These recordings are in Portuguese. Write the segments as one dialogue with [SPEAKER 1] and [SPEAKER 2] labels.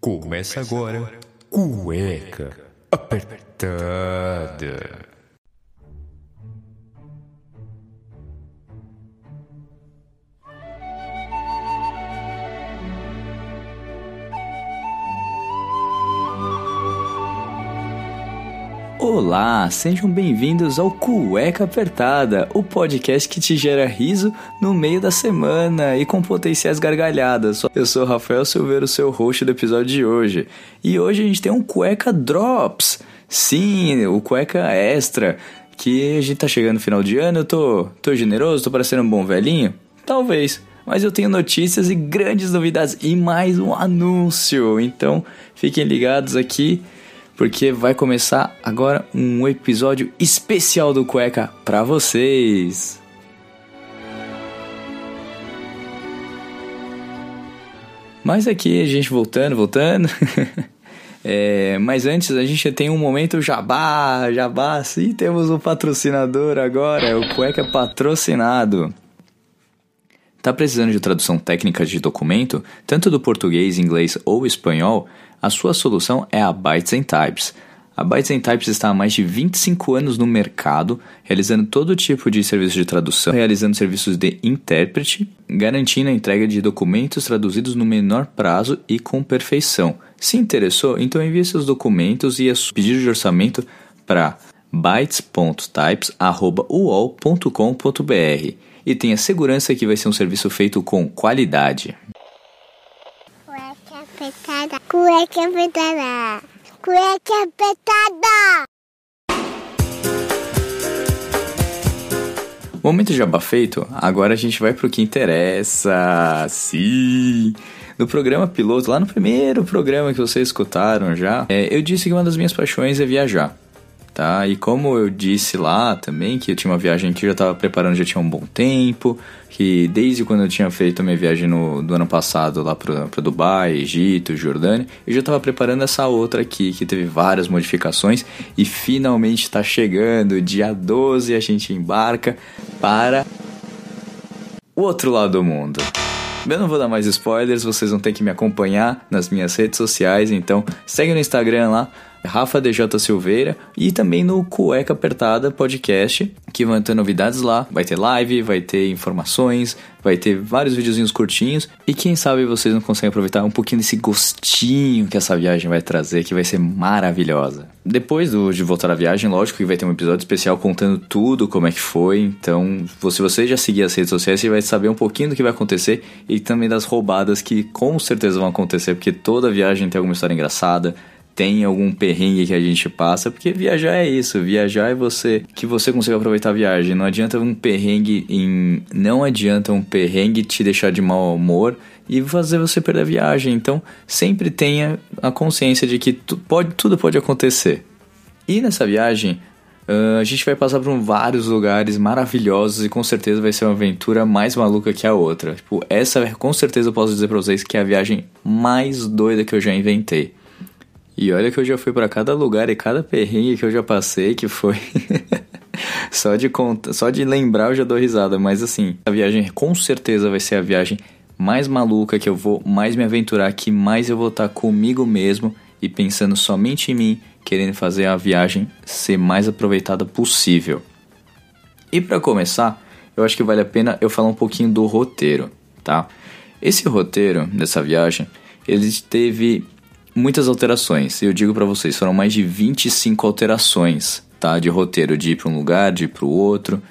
[SPEAKER 1] Começa agora, cueca apertada.
[SPEAKER 2] Olá, sejam bem-vindos ao Cueca Apertada, o podcast que te gera riso no meio da semana e com potenciais gargalhadas. Eu sou Rafael Silveira, o seu host do episódio de hoje. E hoje a gente tem um Cueca Drops. Sim, o Cueca Extra, que a gente tá chegando no final de ano, eu tô, tô generoso, tô parecendo um bom velhinho? Talvez. Mas eu tenho notícias e grandes novidades e mais um anúncio. Então, fiquem ligados aqui porque vai começar agora um episódio especial do Cueca para vocês. Mas aqui a gente voltando, voltando. é, mas antes a gente tem um momento jabá, jabá, sim, temos um patrocinador agora, é o Cueca Patrocinado. Tá precisando de tradução técnica de documento, tanto do português, inglês ou espanhol? A sua solução é a Bytes Types. A Bytes Types está há mais de 25 anos no mercado, realizando todo tipo de serviço de tradução, realizando serviços de intérprete, garantindo a entrega de documentos traduzidos no menor prazo e com perfeição. Se interessou, então envie seus documentos e pedido de orçamento para bytes.types.uol.com.br e tenha segurança que vai ser um serviço feito com qualidade.
[SPEAKER 3] Cueca apertada. Cueca apertada.
[SPEAKER 2] Momento jabá feito, agora a gente vai pro que interessa. Sim! No programa piloto, lá no primeiro programa que vocês escutaram já, é, eu disse que uma das minhas paixões é viajar tá? E como eu disse lá também, que eu tinha uma viagem que eu já estava preparando já tinha um bom tempo, que desde quando eu tinha feito a minha viagem no, do ano passado lá para Dubai, Egito, Jordânia, eu já estava preparando essa outra aqui, que teve várias modificações e finalmente está chegando, dia 12 a gente embarca para o outro lado do mundo. Eu não vou dar mais spoilers, vocês vão ter que me acompanhar nas minhas redes sociais, então segue no Instagram lá, Rafa DJ Silveira e também no Cueca Apertada Podcast, que vão ter novidades lá. Vai ter live, vai ter informações, vai ter vários videozinhos curtinhos e quem sabe vocês não conseguem aproveitar um pouquinho desse gostinho que essa viagem vai trazer, que vai ser maravilhosa. Depois do, de voltar à viagem, lógico que vai ter um episódio especial contando tudo como é que foi. Então, se você já seguir as redes sociais, você vai saber um pouquinho do que vai acontecer e também das roubadas que com certeza vão acontecer, porque toda viagem tem alguma história engraçada tem algum perrengue que a gente passa, porque viajar é isso, viajar é você que você consiga aproveitar a viagem. Não adianta um perrengue em não adianta um perrengue te deixar de mau humor e fazer você perder a viagem. Então, sempre tenha a consciência de que tu, pode, tudo pode acontecer. E nessa viagem, Uh, a gente vai passar por vários lugares maravilhosos e com certeza vai ser uma aventura mais maluca que a outra. Tipo, essa com certeza eu posso dizer pra vocês que é a viagem mais doida que eu já inventei. E olha que eu já fui para cada lugar e cada perrengue que eu já passei, que foi. só, de conta, só de lembrar eu já dou risada, mas assim, a viagem com certeza vai ser a viagem mais maluca que eu vou mais me aventurar, que mais eu vou estar comigo mesmo e pensando somente em mim, querendo fazer a viagem ser mais aproveitada possível. E para começar, eu acho que vale a pena eu falar um pouquinho do roteiro, tá? Esse roteiro dessa viagem, ele teve muitas alterações. Eu digo para vocês, foram mais de 25 alterações, tá? De roteiro, de ir para um lugar, de ir para o outro,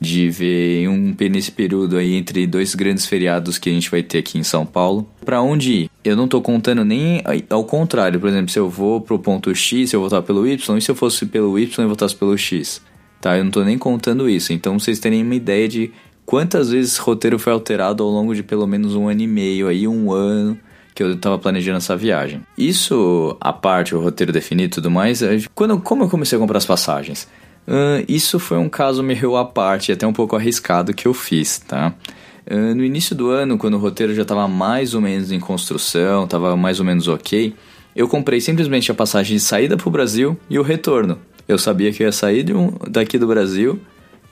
[SPEAKER 2] de ver um nesse período aí entre dois grandes feriados que a gente vai ter aqui em São Paulo. Para onde ir? Eu não tô contando nem ao contrário, por exemplo, se eu vou pro ponto X, eu vou voltar pelo Y, e se eu fosse pelo Y, eu voltasse pelo X. Tá? Eu não tô nem contando isso. Então vocês terem uma ideia de quantas vezes esse roteiro foi alterado ao longo de pelo menos um ano e meio aí, um ano que eu estava planejando essa viagem. Isso, a parte, o roteiro definido e tudo mais, é, quando, como eu comecei a comprar as passagens? Uh, isso foi um caso meio à parte, até um pouco arriscado que eu fiz, tá? Uh, no início do ano, quando o roteiro já estava mais ou menos em construção, estava mais ou menos ok, eu comprei simplesmente a passagem de saída para o Brasil e o retorno. Eu sabia que eu ia sair um, daqui do Brasil,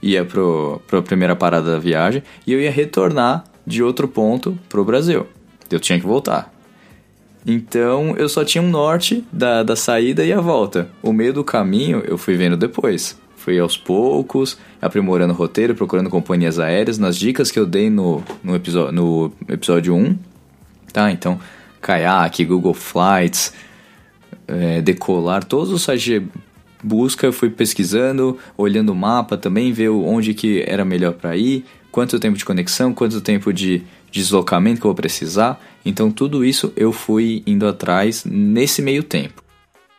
[SPEAKER 2] ia para a primeira parada da viagem, e eu ia retornar de outro ponto para o Brasil. Eu tinha que voltar. Então eu só tinha um norte da, da saída e a volta. O meio do caminho eu fui vendo depois. Fui aos poucos, aprimorando o roteiro, procurando companhias aéreas, nas dicas que eu dei no, no, episódio, no episódio 1. Tá? Então, Kayak, Google Flights, é, Decolar, todos os sites de busca, eu fui pesquisando, olhando o mapa também, ver onde que era melhor para ir, quanto tempo de conexão, quanto tempo de deslocamento que eu vou precisar. Então tudo isso eu fui indo atrás nesse meio tempo.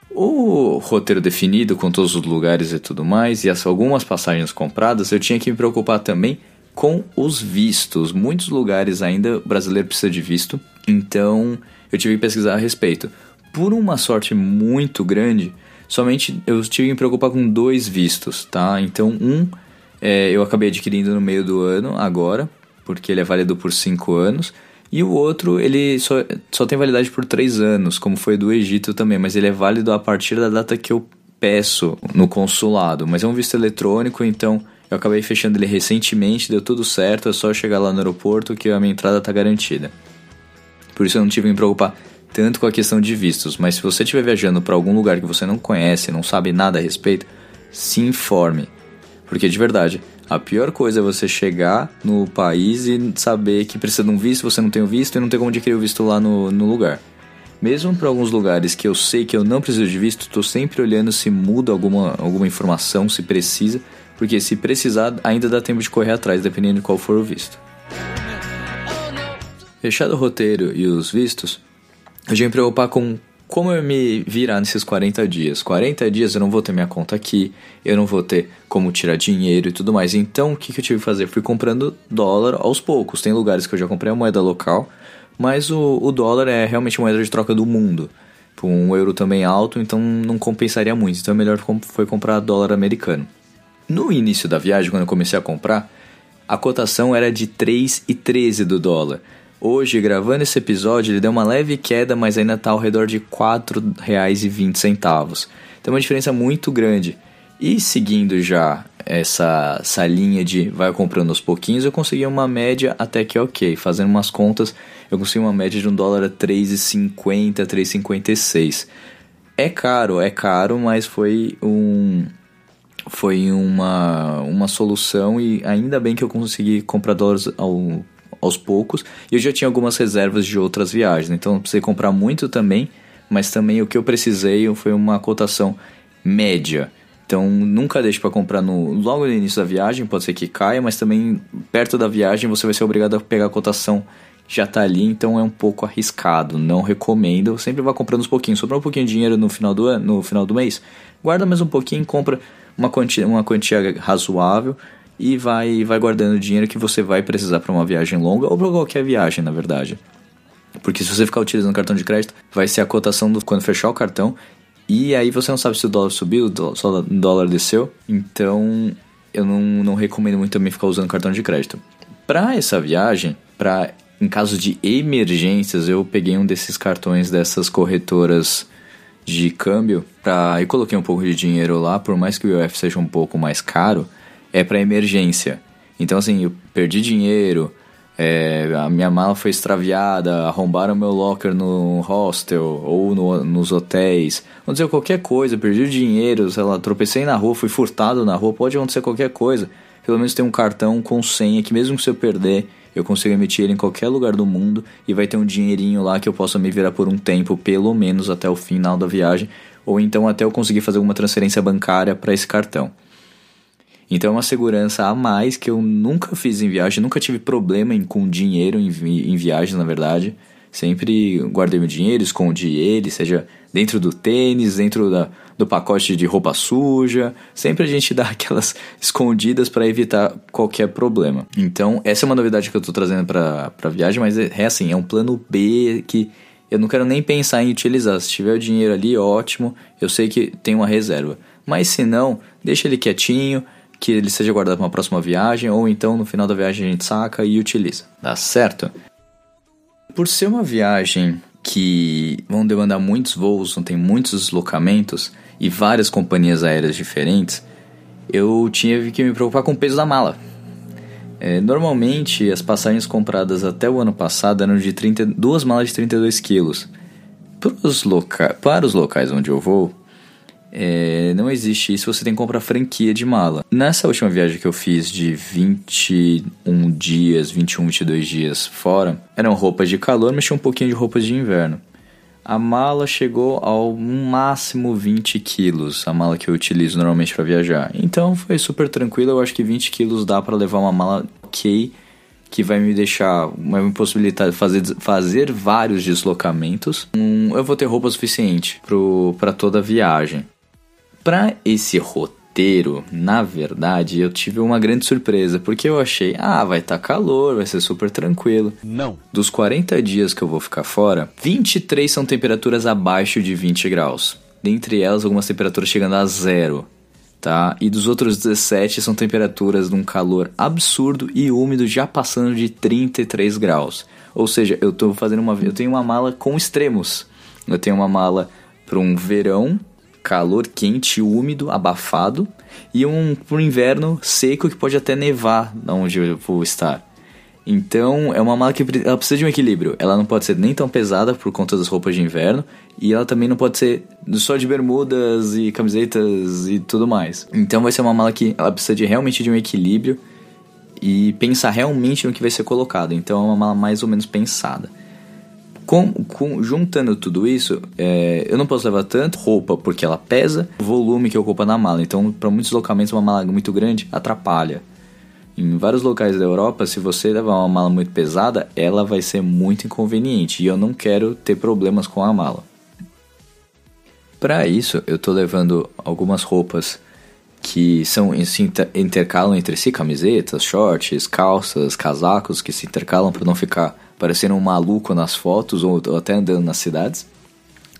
[SPEAKER 2] O roteiro definido com todos os lugares e tudo mais, e as algumas passagens compradas, eu tinha que me preocupar também com os vistos. Muitos lugares ainda o brasileiro precisa de visto, então eu tive que pesquisar a respeito. Por uma sorte muito grande, somente eu tive que me preocupar com dois vistos, tá? Então, um é, eu acabei adquirindo no meio do ano, agora, porque ele é válido por cinco anos. E o outro, ele só, só tem validade por três anos, como foi do Egito também, mas ele é válido a partir da data que eu peço no consulado. Mas é um visto eletrônico, então eu acabei fechando ele recentemente, deu tudo certo, é só chegar lá no aeroporto que a minha entrada está garantida. Por isso eu não tive que me preocupar tanto com a questão de vistos, mas se você estiver viajando para algum lugar que você não conhece, não sabe nada a respeito, se informe. Porque de verdade, a pior coisa é você chegar no país e saber que precisa de um visto, você não tem o visto e não tem como adquirir o visto lá no, no lugar. Mesmo para alguns lugares que eu sei que eu não preciso de visto, estou sempre olhando se muda alguma, alguma informação, se precisa, porque se precisar, ainda dá tempo de correr atrás, dependendo de qual for o visto. Fechado o roteiro e os vistos, eu já me preocupar com como eu me virar nesses 40 dias. 40 dias eu não vou ter minha conta aqui, eu não vou ter como tirar dinheiro e tudo mais. Então, o que, que eu tive que fazer? Fui comprando dólar aos poucos. Tem lugares que eu já comprei a moeda local, mas o, o dólar é realmente moeda de troca do mundo. Um euro também alto, então não compensaria muito. Então, é melhor foi comprar dólar americano. No início da viagem, quando eu comecei a comprar, a cotação era de 3,13 do dólar. Hoje, gravando esse episódio, ele deu uma leve queda, mas ainda está ao redor de R$ 4,20. Então, uma diferença muito grande. E seguindo já essa, essa linha de vai comprando aos pouquinhos, eu consegui uma média até que ok. Fazendo umas contas, eu consegui uma média de um dólar a 3,50, 3,56. É caro, é caro, mas foi um foi uma, uma solução e ainda bem que eu consegui comprar dólares ao aos poucos. E eu já tinha algumas reservas de outras viagens, então não precisei comprar muito também, mas também o que eu precisei foi uma cotação média. Então nunca deixe para comprar no logo no início da viagem, pode ser que caia, mas também perto da viagem você vai ser obrigado a pegar a cotação já tá ali, então é um pouco arriscado, não recomendo. Sempre vá comprando uns pouquinhos, sobrar um pouquinho de dinheiro no final do no final do mês, guarda mais um pouquinho, compra uma quantia, uma quantia razoável e vai, vai guardando dinheiro que você vai precisar para uma viagem longa ou para qualquer viagem, na verdade. Porque se você ficar utilizando cartão de crédito, vai ser a cotação do, quando fechar o cartão. E aí você não sabe se o dólar subiu, se o dólar desceu. Então eu não, não recomendo muito também ficar usando cartão de crédito. Para essa viagem, para em caso de emergências, eu peguei um desses cartões dessas corretoras de câmbio pra, e coloquei um pouco de dinheiro lá, por mais que o IOF seja um pouco mais caro, é para emergência. Então, assim, eu perdi dinheiro, é, a minha mala foi extraviada, arrombaram meu locker no hostel ou no, nos hotéis. Vamos dizer, qualquer coisa, perdi dinheiro, sei lá, tropecei na rua, fui furtado na rua, pode acontecer qualquer coisa. Pelo menos tem um cartão com senha que mesmo se eu perder, eu consigo emitir ele em qualquer lugar do mundo e vai ter um dinheirinho lá que eu possa me virar por um tempo, pelo menos até o final da viagem, ou então até eu conseguir fazer alguma transferência bancária para esse cartão. Então é uma segurança a mais que eu nunca fiz em viagem, nunca tive problema em, com dinheiro em, em viagem, na verdade. Sempre guardei meu dinheiro, escondi ele, seja dentro do tênis, dentro da, do pacote de roupa suja. Sempre a gente dá aquelas escondidas para evitar qualquer problema. Então, essa é uma novidade que eu estou trazendo para a viagem, mas é, é assim, é um plano B que eu não quero nem pensar em utilizar. Se tiver o dinheiro ali, ótimo, eu sei que tem uma reserva. Mas se não, deixa ele quietinho, que ele seja guardado para uma próxima viagem, ou então no final da viagem a gente saca e utiliza. Dá certo? Por ser uma viagem que vão demandar muitos voos, não tem muitos deslocamentos e várias companhias aéreas diferentes, eu tinha que me preocupar com o peso da mala. É, normalmente as passagens compradas até o ano passado eram de 32 malas de 32 quilos. Para os locais onde eu vou, é, não existe isso, você tem que comprar franquia de mala. Nessa última viagem que eu fiz de 21 dias, 21, 22 dias fora, eram roupas de calor, mas tinha um pouquinho de roupas de inverno. A mala chegou ao máximo 20 quilos, a mala que eu utilizo normalmente para viajar. Então foi super tranquilo, eu acho que 20 quilos dá para levar uma mala ok, que vai me deixar, vai me possibilitar fazer, fazer vários deslocamentos. Um, eu vou ter roupa suficiente para toda a viagem. Para esse roteiro, na verdade, eu tive uma grande surpresa, porque eu achei, ah, vai estar tá calor, vai ser super tranquilo.
[SPEAKER 1] Não.
[SPEAKER 2] Dos 40 dias que eu vou ficar fora, 23 são temperaturas abaixo de 20 graus. Dentre elas, algumas temperaturas chegando a zero. Tá? E dos outros 17 são temperaturas de um calor absurdo e úmido, já passando de 33 graus. Ou seja, eu tô fazendo uma, eu tenho uma mala com extremos. Eu tenho uma mala para um verão calor quente, úmido, abafado, e um pro inverno seco que pode até nevar onde eu vou estar. Então é uma mala que ela precisa de um equilíbrio. Ela não pode ser nem tão pesada por conta das roupas de inverno e ela também não pode ser só de bermudas e camisetas e tudo mais. Então vai ser uma mala que ela precisa de realmente de um equilíbrio e pensar realmente no que vai ser colocado. Então é uma mala mais ou menos pensada. Com, com, juntando tudo isso, é, eu não posso levar tanto roupa porque ela pesa, o volume que ocupa na mala. Então, para muitos locamentos, uma mala muito grande atrapalha. Em vários locais da Europa, se você levar uma mala muito pesada, ela vai ser muito inconveniente e eu não quero ter problemas com a mala. Para isso, eu estou levando algumas roupas que são se intercalam entre si, camisetas, shorts, calças, casacos que se intercalam para não ficar parecendo um maluco nas fotos ou, até andando nas cidades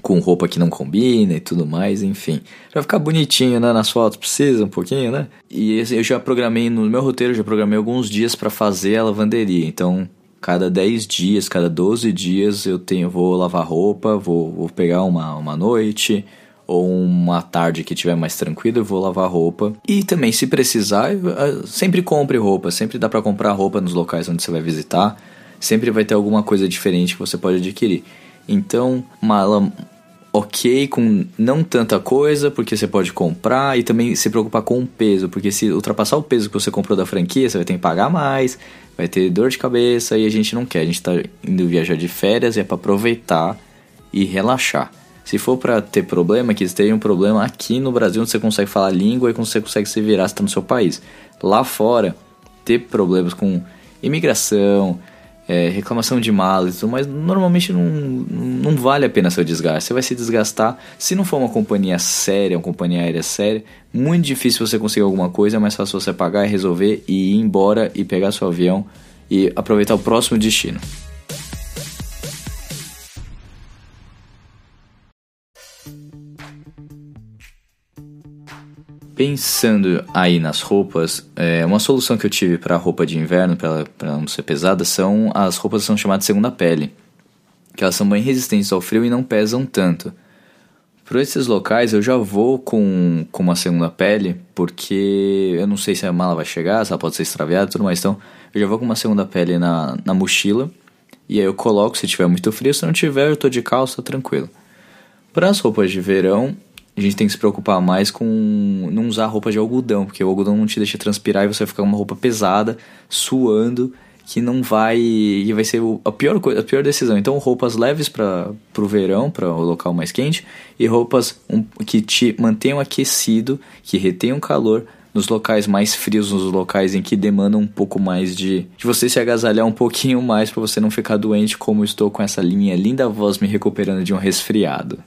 [SPEAKER 2] com roupa que não combina e tudo mais, enfim. Pra ficar bonitinho, né, nas fotos, precisa um pouquinho, né? E eu já programei, no meu roteiro, já programei alguns dias para fazer a lavanderia. Então, cada 10 dias, cada 12 dias eu tenho, vou lavar roupa, vou, vou pegar uma, uma noite ou uma tarde que tiver mais tranquilo, eu vou lavar roupa. E também, se precisar, sempre compre roupa, sempre dá para comprar roupa nos locais onde você vai visitar sempre vai ter alguma coisa diferente que você pode adquirir. Então, mala ok com não tanta coisa, porque você pode comprar e também se preocupar com o peso, porque se ultrapassar o peso que você comprou da franquia, você vai ter que pagar mais, vai ter dor de cabeça e a gente não quer. A gente está indo viajar de férias e é para aproveitar e relaxar. Se for para ter problema, que esteja um problema aqui no Brasil, onde você consegue falar língua e você consegue se virar se está no seu país. Lá fora, ter problemas com imigração, é, reclamação de malas, mas normalmente não, não vale a pena seu desgaste. Você vai se desgastar. Se não for uma companhia séria, uma companhia aérea séria, muito difícil você conseguir alguma coisa, é mais fácil você pagar e resolver e ir embora e pegar seu avião e aproveitar o próximo destino. Pensando aí nas roupas, é, uma solução que eu tive para roupa de inverno, para não ser pesada, são as roupas que são chamadas segunda pele, que elas são bem resistentes ao frio e não pesam tanto. Por esses locais eu já vou com, com uma segunda pele, porque eu não sei se a mala vai chegar, se ela pode ser extraviada e tudo mais, então eu já vou com uma segunda pele na, na mochila, e aí eu coloco se tiver muito frio, se não tiver eu tô de calça, tranquilo. Para as roupas de verão, a gente tem que se preocupar mais com não usar roupa de algodão, porque o algodão não te deixa transpirar e você vai ficar com uma roupa pesada, suando, que não vai e vai ser a pior coisa, a pior decisão. Então roupas leves para o verão, para o local mais quente, e roupas um, que te mantenham aquecido, que retenham calor nos locais mais frios, nos locais em que demandam um pouco mais de, de você se agasalhar um pouquinho mais para você não ficar doente, como estou com essa linha linda voz me recuperando de um resfriado.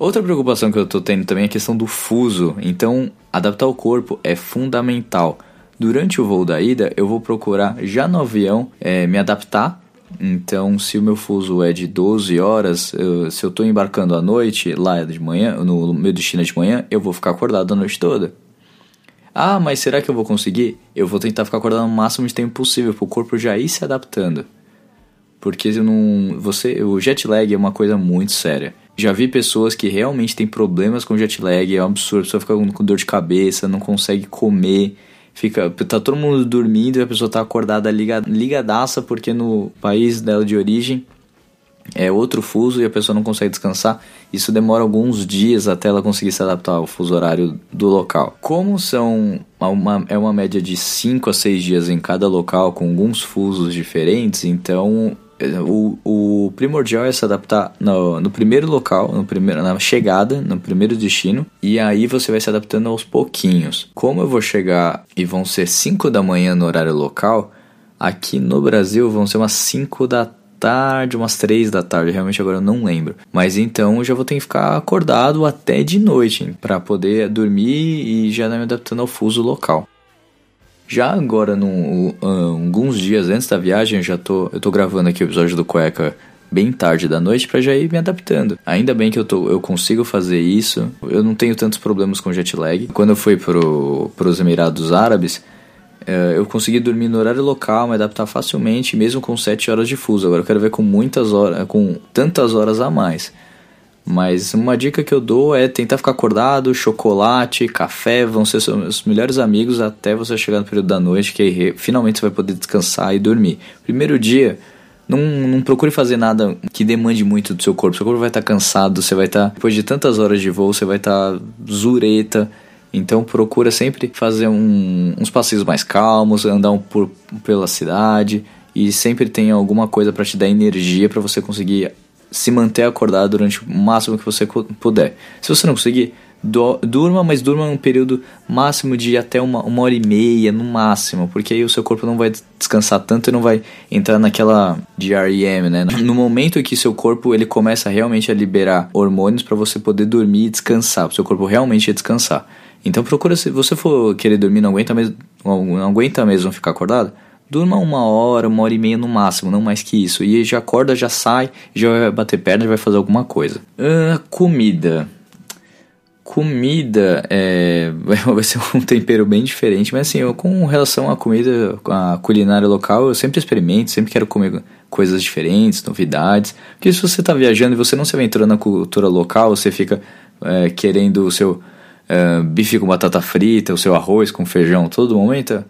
[SPEAKER 2] Outra preocupação que eu tô tendo também é a questão do fuso, então adaptar o corpo é fundamental. Durante o voo da ida, eu vou procurar já no avião é, me adaptar. Então, se o meu fuso é de 12 horas, eu, se eu estou embarcando à noite, lá de manhã, no meu destino é de manhã, eu vou ficar acordado a noite toda. Ah, mas será que eu vou conseguir? Eu vou tentar ficar acordado o máximo de tempo possível, para o corpo já ir se adaptando. Porque eu não, você, o jet lag é uma coisa muito séria. Já vi pessoas que realmente têm problemas com jet lag, é um absurdo, a pessoa fica com dor de cabeça, não consegue comer, fica tá todo mundo dormindo e a pessoa tá acordada ligada, ligadaça porque no país dela de origem é outro fuso e a pessoa não consegue descansar. Isso demora alguns dias até ela conseguir se adaptar ao fuso horário do local. Como são uma, é uma média de 5 a 6 dias em cada local, com alguns fusos diferentes, então o, o primordial é se adaptar no, no primeiro local, no primeiro, na chegada, no primeiro destino, e aí você vai se adaptando aos pouquinhos. Como eu vou chegar e vão ser 5 da manhã no horário local, aqui no Brasil vão ser umas 5 da tarde, umas 3 da tarde, realmente agora eu não lembro. Mas então eu já vou ter que ficar acordado até de noite para poder dormir e já me adaptando ao fuso local. Já agora, num, alguns dias antes da viagem, eu já tô, eu tô gravando aqui o episódio do Cueca bem tarde da noite para já ir me adaptando. Ainda bem que eu, tô, eu consigo fazer isso. Eu não tenho tantos problemas com jet lag. Quando eu fui pro, pros Emirados Árabes, é, eu consegui dormir no horário local, me adaptar facilmente, mesmo com 7 horas de fuso. Agora eu quero ver com muitas horas, com tantas horas a mais. Mas uma dica que eu dou é tentar ficar acordado, chocolate, café vão ser seus melhores amigos até você chegar no período da noite, que aí finalmente você vai poder descansar e dormir. Primeiro dia, não, não procure fazer nada que demande muito do seu corpo. Seu corpo vai estar cansado, você vai estar, depois de tantas horas de voo, você vai estar zureta. Então procura sempre fazer um, uns passeios mais calmos, andar um por, pela cidade e sempre tem alguma coisa para te dar energia para você conseguir se manter acordado durante o máximo que você puder. Se você não conseguir, do, durma, mas durma um período máximo de até uma, uma hora e meia, no máximo, porque aí o seu corpo não vai descansar tanto e não vai entrar naquela DREM, né? No momento em que seu corpo ele começa realmente a liberar hormônios para você poder dormir e descansar, o seu corpo realmente descansar. Então procura, se você for querer dormir, não aguenta mesmo, não aguenta mesmo ficar acordado, Durma uma hora, uma hora e meia no máximo, não mais que isso. E já acorda, já sai, já vai bater perna, já vai fazer alguma coisa. Uh, comida. Comida é, vai ser um tempero bem diferente, mas assim, eu, com relação à comida, à culinária local, eu sempre experimento, sempre quero comer coisas diferentes, novidades. Porque se você está viajando e você não se aventura na cultura local, você fica é, querendo o seu é, bife com batata frita, o seu arroz com feijão todo momento,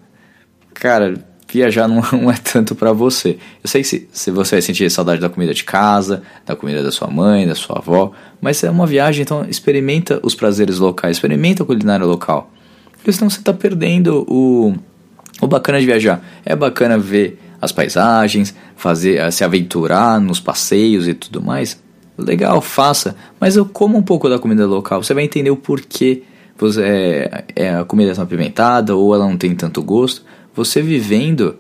[SPEAKER 2] cara, viajar não, não é tanto para você. Eu sei se, se você vai sentir saudade da comida de casa, da comida da sua mãe, da sua avó, mas é uma viagem, então experimenta os prazeres locais, experimenta a culinária local. Porque senão você está perdendo o, o bacana de viajar. É bacana ver as paisagens, fazer eh, se aventurar nos passeios e tudo mais. Legal, faça, mas eu como um pouco da comida local, você vai entender o porquê é, é, a comida é apimentada ou ela não tem tanto gosto você vivendo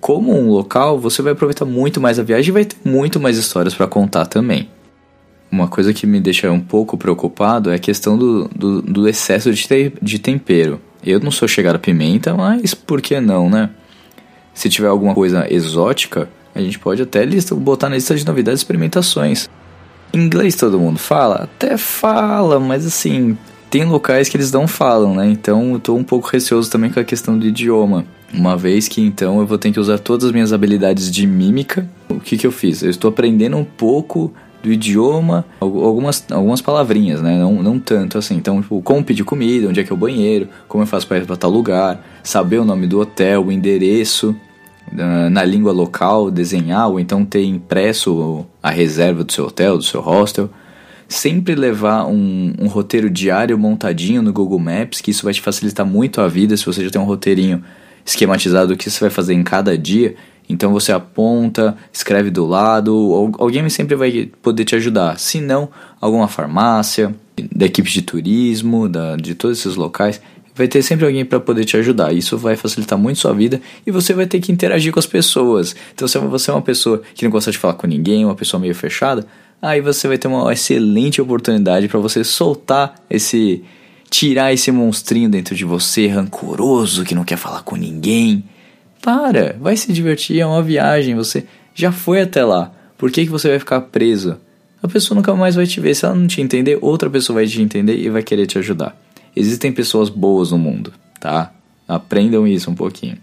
[SPEAKER 2] como um local, você vai aproveitar muito mais a viagem e vai ter muito mais histórias para contar também. Uma coisa que me deixa um pouco preocupado é a questão do, do, do excesso de, te, de tempero. Eu não sou chegado a pimenta, mas por que não, né? Se tiver alguma coisa exótica, a gente pode até lista, botar na lista de novidades e experimentações. Inglês todo mundo fala? Até fala, mas assim, tem locais que eles não falam, né? Então eu tô um pouco receoso também com a questão do idioma. Uma vez que então eu vou ter que usar todas as minhas habilidades de mímica. O que que eu fiz? Eu estou aprendendo um pouco do idioma, algumas, algumas palavrinhas, né? Não, não tanto assim. Então, tipo, como pedir comida, onde é que é o banheiro, como eu faço para ir para tal lugar, saber o nome do hotel, o endereço, na língua local, desenhar, ou então ter impresso a reserva do seu hotel, do seu hostel sempre levar um, um, roteiro diário montadinho no Google Maps, que isso vai te facilitar muito a vida se você já tem um roteirinho esquematizado do que você vai fazer em cada dia. Então você aponta, escreve do lado, alguém sempre vai poder te ajudar. Se não, alguma farmácia, da equipe de turismo, da, de todos esses locais, vai ter sempre alguém para poder te ajudar. Isso vai facilitar muito sua vida e você vai ter que interagir com as pessoas. Então, se você é uma pessoa que não gosta de falar com ninguém, uma pessoa meio fechada, aí você vai ter uma excelente oportunidade para você soltar esse tirar esse monstrinho dentro de você, rancoroso, que não quer falar com ninguém. Para, vai se divertir, é uma viagem, você já foi até lá. Por que, que você vai ficar preso? A pessoa nunca mais vai te ver. Se ela não te entender, outra pessoa vai te entender e vai querer te ajudar. Existem pessoas boas no mundo, tá? Aprendam isso um pouquinho.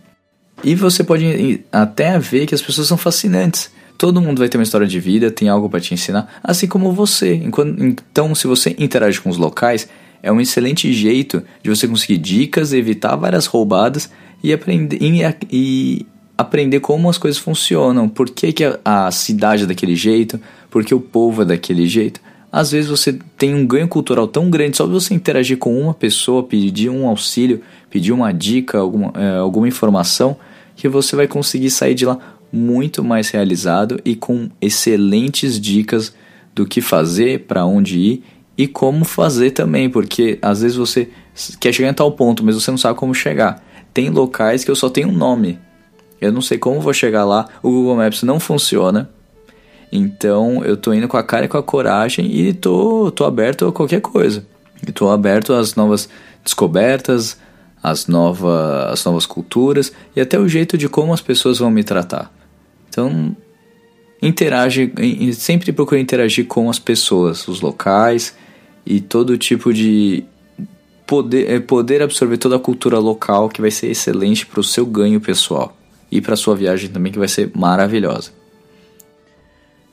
[SPEAKER 2] E você pode até ver que as pessoas são fascinantes. Todo mundo vai ter uma história de vida, tem algo para te ensinar, assim como você. Então, se você interage com os locais, é um excelente jeito de você conseguir dicas, evitar várias roubadas e aprender e, aprender como as coisas funcionam, por que, que a, a cidade é daquele jeito, por que o povo é daquele jeito. Às vezes você tem um ganho cultural tão grande só de você interagir com uma pessoa, pedir um auxílio, pedir uma dica, alguma, é, alguma informação, que você vai conseguir sair de lá muito mais realizado e com excelentes dicas do que fazer, para onde ir e como fazer também, porque às vezes você quer chegar em tal ponto, mas você não sabe como chegar. Tem locais que eu só tenho um nome. Eu não sei como vou chegar lá, o Google Maps não funciona. Então eu tô indo com a cara e com a coragem e tô, tô aberto a qualquer coisa. E tô aberto às novas descobertas, às, nova, às novas culturas e até o jeito de como as pessoas vão me tratar. Então, interage, sempre procure interagir com as pessoas, os locais e todo tipo de poder, é, poder absorver toda a cultura local que vai ser excelente para o seu ganho pessoal e para sua viagem também que vai ser maravilhosa.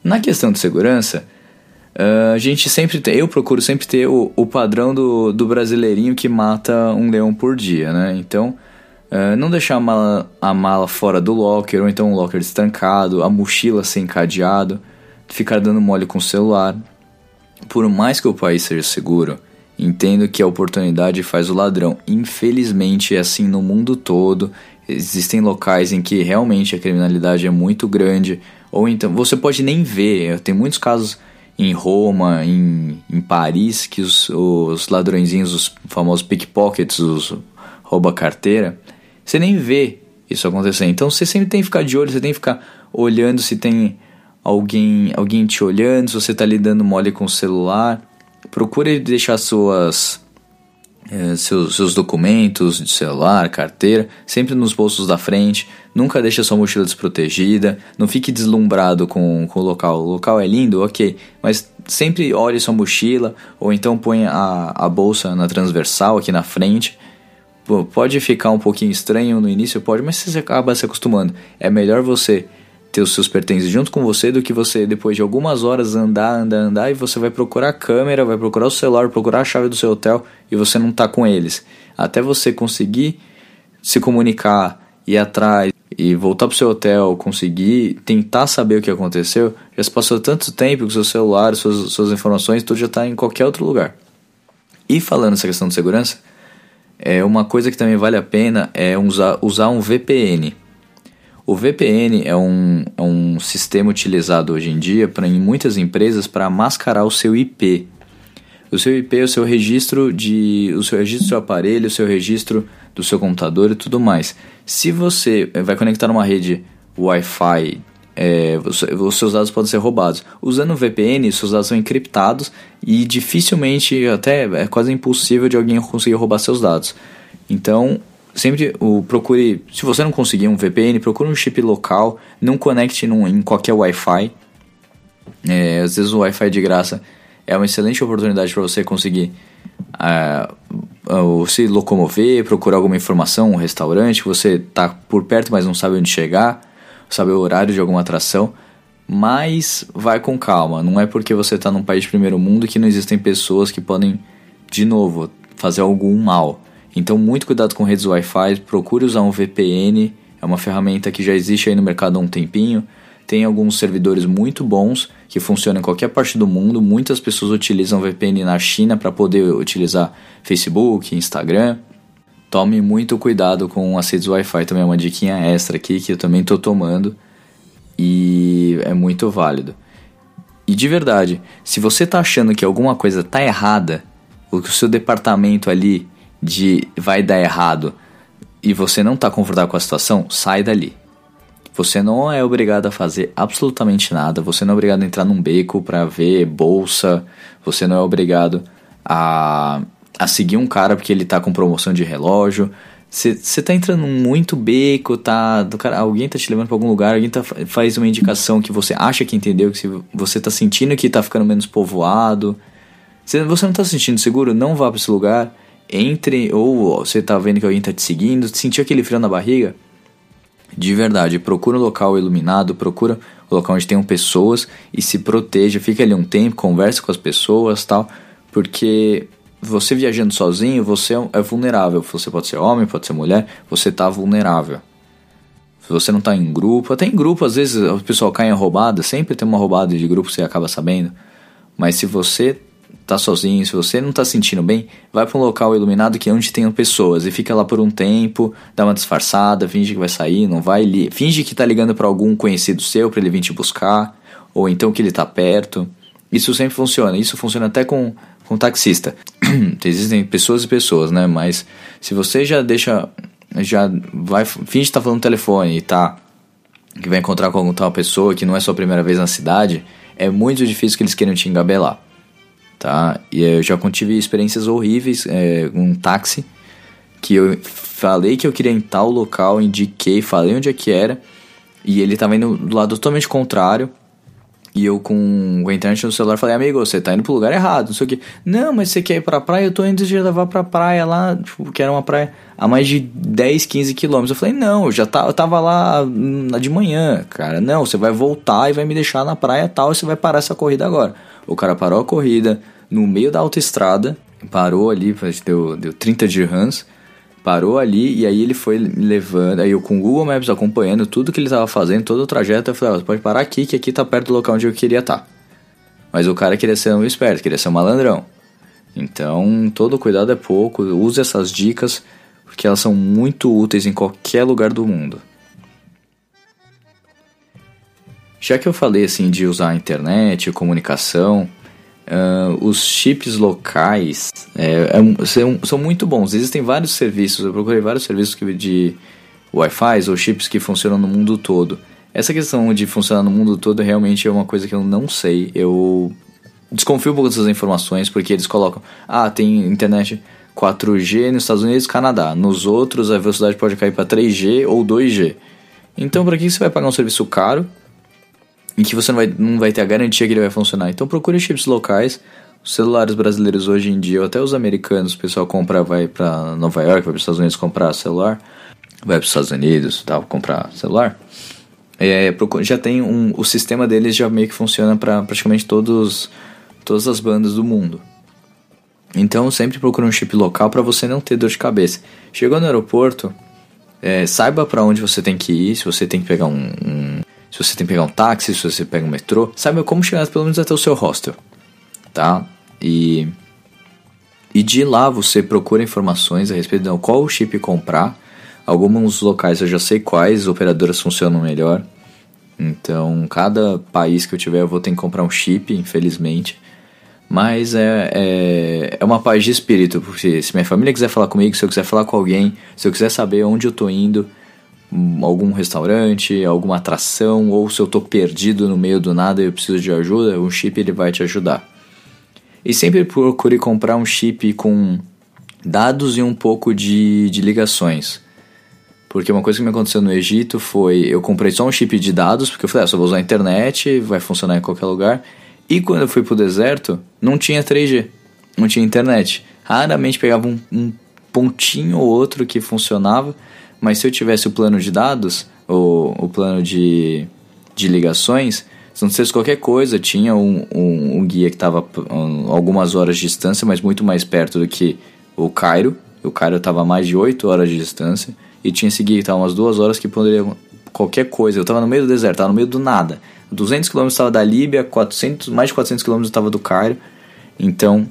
[SPEAKER 2] Na questão de segurança, uh, a gente sempre tem, eu procuro sempre ter o, o padrão do, do brasileirinho que mata um leão por dia, né? Então, uh, não deixar a mala, a mala fora do locker, ou então o locker destancado, a mochila sem cadeado, ficar dando mole com o celular. Por mais que o país seja seguro, entendo que a oportunidade faz o ladrão. Infelizmente é assim no mundo todo. Existem locais em que realmente a criminalidade é muito grande, ou então você pode nem ver. Tem muitos casos em Roma, em, em Paris, que os, os ladrõezinhos, os famosos pickpockets, os rouba carteira, você nem vê isso acontecer. Então você sempre tem que ficar de olho, você tem que ficar olhando se tem alguém, alguém te olhando, se você está lidando mole com o celular. Procure deixar suas é, seus, seus documentos de celular, carteira, sempre nos bolsos da frente. Nunca deixe sua mochila desprotegida. Não fique deslumbrado com, com o local. O local é lindo, ok, mas sempre olhe sua mochila ou então ponha a, a bolsa na transversal aqui na frente. Pode ficar um pouquinho estranho no início, pode, mas você acaba se acostumando. É melhor você ter os seus pertences junto com você do que você, depois de algumas horas, andar, andar, andar e você vai procurar a câmera, vai procurar o celular, procurar a chave do seu hotel e você não está com eles. Até você conseguir se comunicar, ir atrás e voltar pro seu hotel, conseguir tentar saber o que aconteceu, já se passou tanto tempo que seu celular, suas, suas informações, tudo já está em qualquer outro lugar. E falando essa questão de segurança, é uma coisa que também vale a pena é usar, usar um VPN. O VPN é um, é um sistema utilizado hoje em dia pra, em muitas empresas para mascarar o seu IP. O seu IP o seu registro de o seu registro do seu aparelho, o seu registro do seu computador e tudo mais. Se você eh, vai conectar numa rede Wi-Fi, é, os seus dados podem ser roubados. Usando o VPN, seus dados são encriptados e dificilmente, até é quase impossível de alguém conseguir roubar seus dados. Então, sempre o, procure, se você não conseguir um VPN, procure um chip local, não conecte num, em qualquer Wi-Fi. É, às vezes o Wi-Fi de graça é uma excelente oportunidade para você conseguir uh, uh, se locomover, procurar alguma informação, um restaurante, você está por perto, mas não sabe onde chegar, sabe o horário de alguma atração. Mas vai com calma, não é porque você está num país de primeiro mundo que não existem pessoas que podem, de novo, fazer algum mal. Então, muito cuidado com redes Wi-Fi, procure usar um VPN, é uma ferramenta que já existe aí no mercado há um tempinho. Tem alguns servidores muito bons que funcionam em qualquer parte do mundo. Muitas pessoas utilizam VPN na China para poder utilizar Facebook, Instagram. Tome muito cuidado com redes Wi-Fi, também é uma diquinha extra aqui que eu também estou tomando e é muito válido. E de verdade, se você está achando que alguma coisa está errada, ou que o seu departamento ali de vai dar errado e você não está confortável com a situação, sai dali. Você não é obrigado a fazer absolutamente nada, você não é obrigado a entrar num beco para ver bolsa, você não é obrigado a, a seguir um cara porque ele tá com promoção de relógio. Você tá entrando muito beco, tá, do cara, alguém tá te levando para algum lugar, alguém tá, faz uma indicação que você acha que entendeu, que você tá sentindo que tá ficando menos povoado. Se você não tá se sentindo seguro, não vá para esse lugar. Entre, ou você tá vendo que alguém tá te seguindo, sentiu aquele frio na barriga, de verdade, procura um local iluminado, procura um local onde tenham pessoas e se proteja, fica ali um tempo, converse com as pessoas tal, porque você viajando sozinho, você é vulnerável. Você pode ser homem, pode ser mulher, você tá vulnerável. Se você não tá em grupo, até em grupo às vezes o pessoal cai em roubada, sempre tem uma roubada de grupo você acaba sabendo. Mas se você tá sozinho, se você não tá sentindo bem, vai para um local iluminado que é onde tenham pessoas e fica lá por um tempo, dá uma disfarçada, finge que vai sair, não vai, li finge que tá ligando para algum conhecido seu para ele vir te buscar, ou então que ele tá perto. Isso sempre funciona. Isso funciona até com com taxista. Existem pessoas e pessoas, né? Mas se você já deixa já vai finge estar tá falando no telefone e tá que vai encontrar com alguma tal pessoa que não é sua primeira vez na cidade, é muito difícil que eles queiram te engabelar tá? E eu já tive experiências horríveis é, um táxi que eu falei que eu queria em tal local, indiquei, falei onde é que era e ele tava indo do lado totalmente contrário. E eu com a internet no celular falei, amigo, você tá indo pro lugar errado, não sei o que. Não, mas você quer ir pra praia? Eu tô indo de levar pra praia lá, tipo, que era uma praia a mais de 10, 15 quilômetros. Eu falei, não, eu já tá, eu tava lá de manhã, cara. Não, você vai voltar e vai me deixar na praia tal e você vai parar essa corrida agora. O cara parou a corrida, no meio da autoestrada, parou ali, deu, deu 30 dirhams, parou ali e aí ele foi levando, aí eu com o Google Maps acompanhando tudo que ele estava fazendo, todo o trajeto, eu falei, oh, você pode parar aqui, que aqui tá perto do local onde eu queria estar. Tá. Mas o cara queria ser um esperto, queria ser um malandrão. Então, todo cuidado é pouco, use essas dicas, porque elas são muito úteis em qualquer lugar do mundo. Já que eu falei assim de usar a internet, comunicação, Uh, os chips locais é, é, são, são, muito bons. Existem vários serviços, eu procurei vários serviços de Wi-Fi ou chips que funcionam no mundo todo. Essa questão de funcionar no mundo todo realmente é uma coisa que eu não sei. Eu desconfio um pouco dessas informações porque eles colocam: ah, tem internet 4G nos Estados Unidos e Canadá. Nos outros a velocidade pode cair para 3G ou 2G. Então, para que você vai pagar um serviço caro em que você não vai, não vai ter a garantia que ele vai funcionar. Então procure chips locais. Os celulares brasileiros hoje em dia, ou até os americanos, o pessoal compra, vai para Nova York, vai para os Estados Unidos comprar celular, vai para os Estados Unidos, tal, comprar celular. É, já tem um, o sistema deles já meio que funciona para praticamente todos, todas as bandas do mundo. Então sempre procure um chip local para você não ter dor de cabeça. Chegou no aeroporto, é, saiba para onde você tem que ir, se você tem que pegar um, um se você tem que pegar um táxi, se você pega um metrô, saiba como chegar pelo menos até o seu hostel, tá? E e de lá você procura informações a respeito de qual chip comprar. Alguns locais eu já sei quais operadoras funcionam melhor. Então, cada país que eu tiver eu vou ter que comprar um chip, infelizmente. Mas é, é, é uma paz de espírito, porque se minha família quiser falar comigo, se eu quiser falar com alguém, se eu quiser saber onde eu tô indo, algum restaurante, alguma atração, ou se eu estou perdido no meio do nada e eu preciso de ajuda, o chip ele vai te ajudar. E sempre procure comprar um chip com dados e um pouco de, de ligações. Porque uma coisa que me aconteceu no Egito foi, eu comprei só um chip de dados, porque eu falei, ah, só vou usar a internet, vai funcionar em qualquer lugar. E quando eu fui pro deserto, não tinha 3G, não tinha internet. Raramente pegava um, um pontinho ou outro que funcionava, mas se eu tivesse o plano de dados, ou o plano de, de ligações, se não fosse qualquer coisa, tinha um, um, um guia que estava um, algumas horas de distância, mas muito mais perto do que o Cairo. O Cairo estava a mais de 8 horas de distância. E tinha esse guia que estava umas duas horas que poderia qualquer coisa. Eu estava no meio do deserto, estava no meio do nada. 200 km estava da Líbia, 400, mais de 400 km estava do Cairo. Então,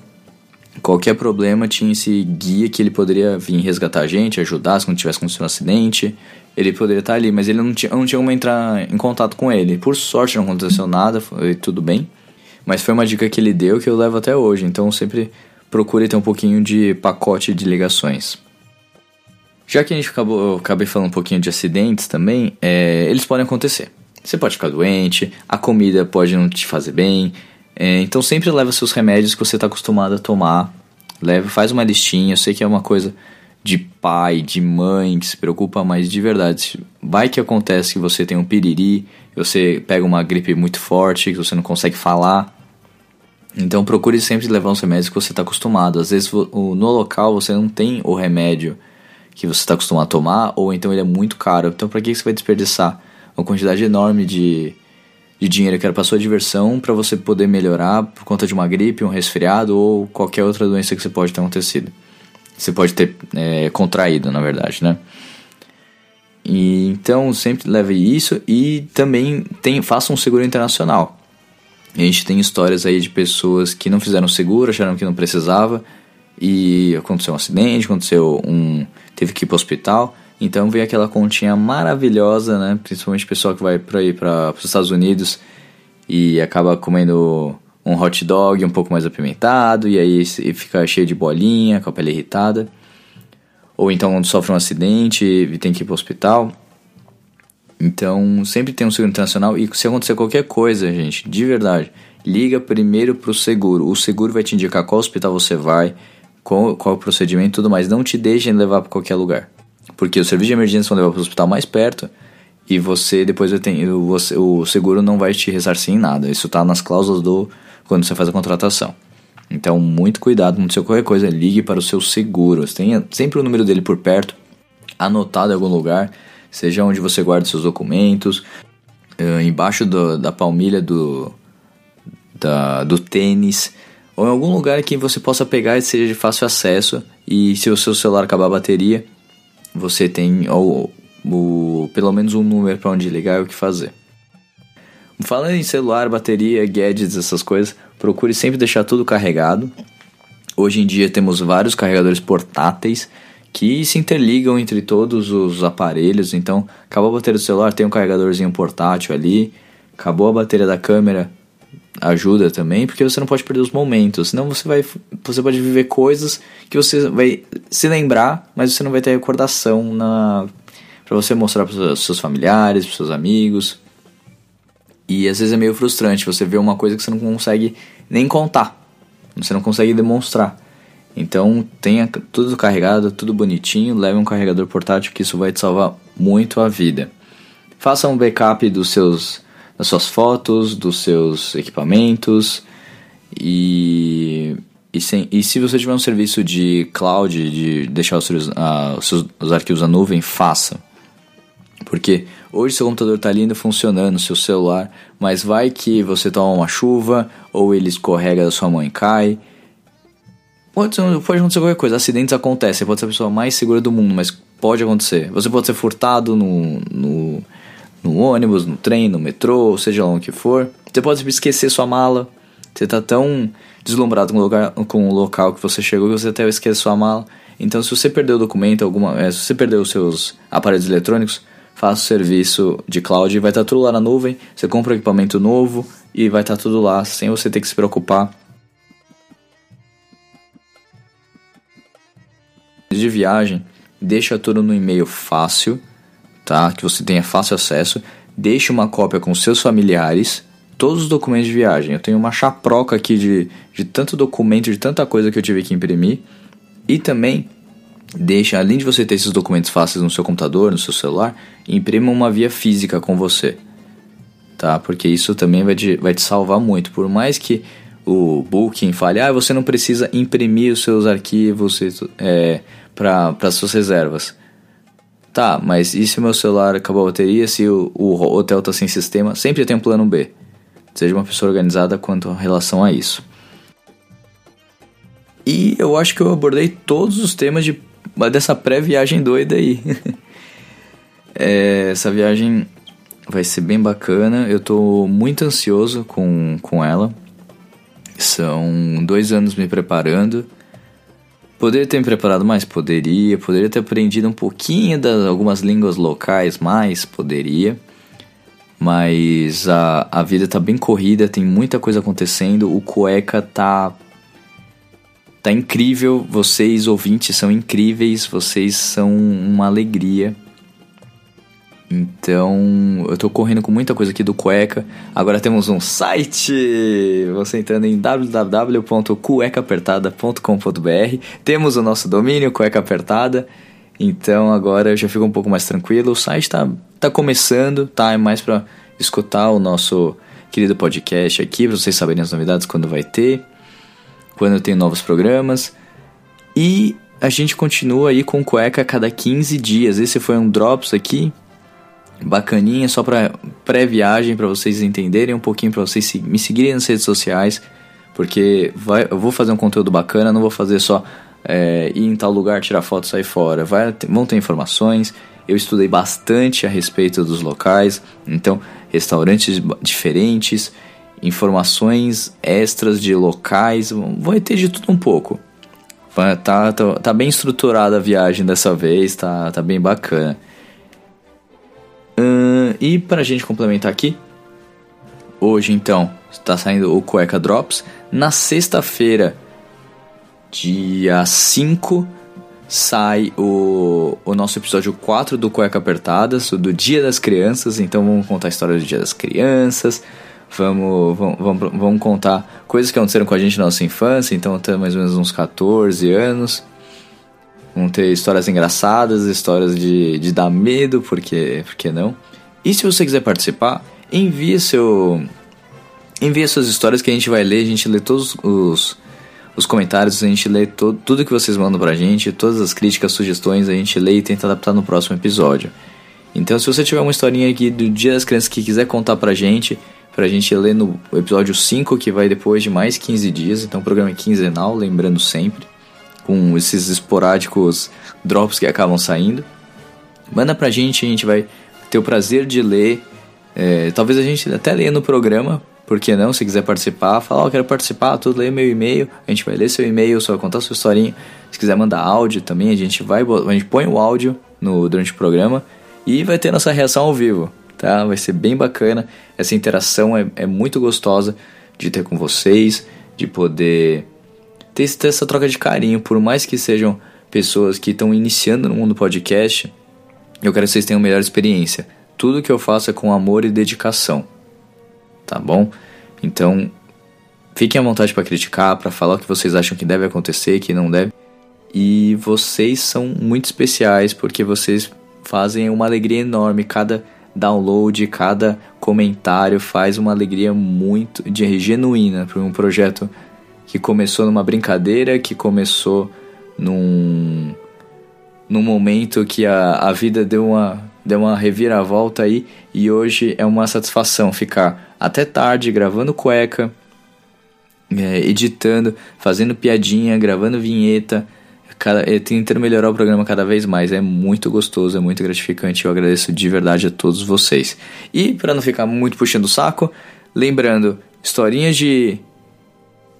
[SPEAKER 2] qualquer problema tinha esse guia que ele poderia vir resgatar a gente, ajudar se não tivesse acontecido um acidente. Ele poderia estar ali, mas ele não tinha, não tinha como entrar em contato com ele. Por sorte não aconteceu nada, foi tudo bem. Mas foi uma dica que ele deu que eu levo até hoje. Então sempre procure ter um pouquinho de pacote de ligações. Já que a gente acabou, acabei falando um pouquinho de acidentes também, é, eles podem acontecer. Você pode ficar doente, a comida pode não te fazer bem, é, então sempre leva seus remédios que você está acostumado a tomar. Leva, faz uma listinha. Eu sei que é uma coisa de pai, de mãe que se preocupa, mas de verdade, vai que acontece que você tem um piriri, você pega uma gripe muito forte, que você não consegue falar. Então procure sempre levar os remédios que você está acostumado. Às vezes no local você não tem o remédio que você está acostumado a tomar, ou então ele é muito caro. Então para que você vai desperdiçar uma quantidade enorme de, de dinheiro que era para sua diversão para você poder melhorar por conta de uma gripe, um resfriado ou qualquer outra doença que você pode ter acontecido. Você pode ter é, contraído, na verdade, né? E, então sempre leve isso e também tem, faça um seguro internacional. A gente tem histórias aí de pessoas que não fizeram seguro, acharam que não precisava e aconteceu um acidente, aconteceu um. teve que ir para o hospital. Então vem aquela continha maravilhosa, né? Principalmente o pessoal que vai para ir para os Estados Unidos e acaba comendo um hot dog um pouco mais apimentado e aí fica cheio de bolinha, com a pele irritada. Ou então sofre um acidente e tem que ir para o hospital. Então sempre tem um seguro internacional e se acontecer qualquer coisa, gente, de verdade, liga primeiro para o seguro. O seguro vai te indicar qual hospital você vai, qual, qual o procedimento e tudo mais. Não te deixem levar para qualquer lugar. Porque o serviço de emergência vão levar para o hospital mais perto e você depois vai ter, você, o seguro não vai te ressarcir em nada. Isso está nas cláusulas do quando você faz a contratação. Então, muito cuidado, não sei qualquer coisa, ligue para o seu seguro. Tenha sempre o número dele por perto, anotado em algum lugar, seja onde você guarda seus documentos, eh, embaixo do, da palmilha do, da, do tênis, ou em algum lugar que você possa pegar e seja de fácil acesso. E se o seu celular acabar a bateria, você tem ou, ou pelo menos um número para onde ligar e o que fazer. Falando em celular, bateria, gadgets, essas coisas, procure sempre deixar tudo carregado. Hoje em dia temos vários carregadores portáteis que se interligam entre todos os aparelhos. Então, acabou a bateria do celular, tem um carregadorzinho portátil ali. Acabou a bateria da câmera, ajuda também, porque você não pode perder os momentos. Senão você vai, você pode viver coisas que você vai se lembrar, mas você não vai ter recordação na para você mostrar para seus familiares, para seus amigos. E às vezes é meio frustrante você ver uma coisa que você não consegue nem contar, você não consegue demonstrar. Então tenha tudo carregado, tudo bonitinho, leve um carregador portátil que isso vai te salvar muito a vida. Faça um backup dos seus, das suas fotos, dos seus equipamentos e, e, sem, e se você tiver um serviço de cloud, de deixar os, uh, os, seus, os arquivos na nuvem, faça. Porque hoje seu computador está lindo funcionando, seu celular, mas vai que você toma uma chuva ou ele escorrega da sua mão e cai. Pode, pode acontecer qualquer coisa, acidentes acontecem, você pode ser a pessoa mais segura do mundo, mas pode acontecer. Você pode ser furtado no, no, no ônibus, no trem, no metrô, seja lá o que for. Você pode esquecer sua mala. Você está tão deslumbrado com o, lugar, com o local que você chegou que você até esquece sua mala. Então, se você perdeu o documento, alguma, é, se você perdeu os seus aparelhos eletrônicos, faça o serviço de cloud vai estar tudo lá na nuvem. Você compra um equipamento novo e vai estar tudo lá sem você ter que se preocupar. De viagem, deixa tudo no e-mail fácil, tá? Que você tenha fácil acesso. Deixe uma cópia com seus familiares, todos os documentos de viagem. Eu tenho uma chaproca aqui de, de tanto documento, de tanta coisa que eu tive que imprimir. E também deixa, além de você ter esses documentos fáceis no seu computador, no seu celular, imprima uma via física com você, tá? Porque isso também vai te, vai te salvar muito. Por mais que o Booking fale, ah, você não precisa imprimir os seus arquivos é, para as suas reservas. Tá, mas e se meu celular acabou a bateria, se o, o hotel está sem sistema? Sempre tem um plano B. Seja uma pessoa organizada quanto a relação a isso. E eu acho que eu abordei todos os temas de dessa pré-viagem doida aí. é, essa viagem vai ser bem bacana. Eu tô muito ansioso com, com ela. São dois anos me preparando. Poderia ter me preparado mais? Poderia. Poderia ter aprendido um pouquinho das algumas línguas locais mais? Poderia. Mas a, a vida tá bem corrida, tem muita coisa acontecendo. O cueca tá Tá incrível, vocês ouvintes são incríveis, vocês são uma alegria. Então, eu tô correndo com muita coisa aqui do Cueca. Agora temos um site! Você entrando em www.cuecapertada.com.br. Temos o nosso domínio, Cueca Apertada. Então, agora eu já fico um pouco mais tranquilo. O site tá, tá começando, tá? É mais para escutar o nosso querido podcast aqui, pra vocês saberem as novidades quando vai ter quando tenho novos programas. E a gente continua aí com cueca a cada 15 dias. Esse foi um Drops aqui, bacaninha, só para pré-viagem, para vocês entenderem um pouquinho, para vocês me seguirem nas redes sociais, porque vai, eu vou fazer um conteúdo bacana, não vou fazer só é, ir em tal lugar, tirar foto sair fora. Vai, vão ter informações Eu estudei bastante a respeito dos locais, então restaurantes diferentes, informações extras de locais, vai ter de tudo um pouco. Tá, tá, tá bem estruturada a viagem dessa vez, tá, tá bem bacana. Uh, e pra gente complementar aqui, hoje então está saindo o Cueca Drops. Na sexta-feira, dia 5, sai o, o nosso episódio 4 do Cueca Apertadas, do Dia das Crianças. Então vamos contar a história do Dia das Crianças. Vamos, vamos, vamos, vamos contar coisas que aconteceram com a gente na nossa infância. Então até mais ou menos uns 14 anos. Vão ter histórias engraçadas, histórias de, de dar medo, porque, porque não. E se você quiser participar, envie seu. Envie suas histórias que a gente vai ler, a gente lê todos os, os comentários, a gente lê to, tudo que vocês mandam pra gente, todas as críticas, sugestões, a gente lê e tenta adaptar no próximo episódio. Então, se você tiver uma historinha aqui do Dia das Crianças que quiser contar pra gente, pra gente ler no episódio 5, que vai depois de mais 15 dias, então o programa é quinzenal, lembrando sempre com esses esporádicos drops que acabam saindo. Manda pra gente, a gente vai ter o prazer de ler. É, talvez a gente até leia no programa, por que não? Se quiser participar, fala, oh, quero participar, tudo leia meu e-mail, a gente vai ler seu e-mail, só contar sua historinha. Se quiser mandar áudio também, a gente vai, a gente põe o áudio no, durante o programa e vai ter nossa reação ao vivo, tá? Vai ser bem bacana, essa interação é, é muito gostosa de ter com vocês, de poder ter, essa troca de carinho, por mais que sejam pessoas que estão iniciando no mundo podcast, eu quero que vocês tenham a melhor experiência. Tudo que eu faço é com amor e dedicação, tá bom? Então, fiquem à vontade para criticar, para falar o que vocês acham que deve acontecer, que não deve. E vocês são muito especiais porque vocês fazem uma alegria enorme. Cada download, cada comentário faz uma alegria muito de genuína para um projeto que começou numa brincadeira, que começou num, num momento que a, a vida deu uma, deu uma reviravolta aí e hoje é uma satisfação ficar até tarde gravando cueca, é, editando, fazendo piadinha, gravando vinheta, cada, tentando melhorar o programa cada vez mais. É muito gostoso, é muito gratificante. Eu agradeço de verdade a todos vocês. E para não ficar muito puxando o saco, lembrando, historinhas de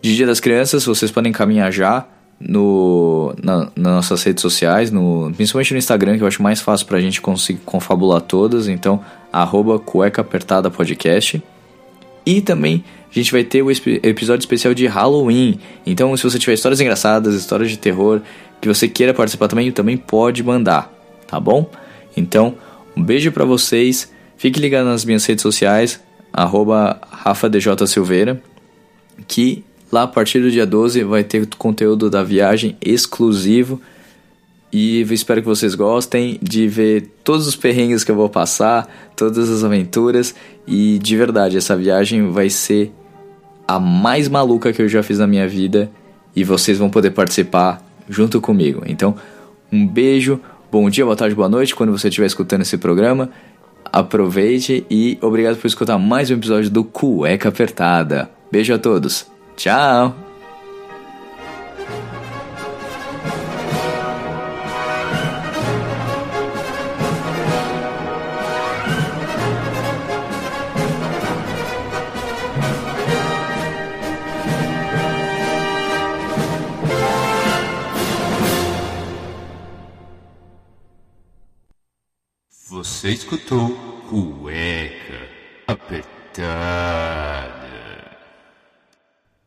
[SPEAKER 2] de Dia das Crianças, vocês podem encaminhar já no, na, nas nossas redes sociais, no, principalmente no Instagram, que eu acho mais fácil pra gente conseguir confabular todas. Então, arroba cueca apertada podcast. E também a gente vai ter o episódio especial de Halloween. Então, se você tiver histórias engraçadas, histórias de terror, que você queira participar também, também pode mandar, tá bom? Então, um beijo para vocês. Fique ligado nas minhas redes sociais, arroba rafadjsilveira, que Lá a partir do dia 12 vai ter conteúdo da viagem exclusivo. E espero que vocês gostem de ver todos os perrengues que eu vou passar, todas as aventuras. E de verdade, essa viagem vai ser a mais maluca que eu já fiz na minha vida. E vocês vão poder participar junto comigo. Então, um beijo, bom dia, boa tarde, boa noite quando você estiver escutando esse programa. Aproveite e obrigado por escutar mais um episódio do Cueca Apertada. Beijo a todos. Tchau!
[SPEAKER 1] Você escutou Cueca Apertada.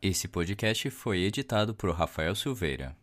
[SPEAKER 2] Esse podcast foi editado por Rafael Silveira.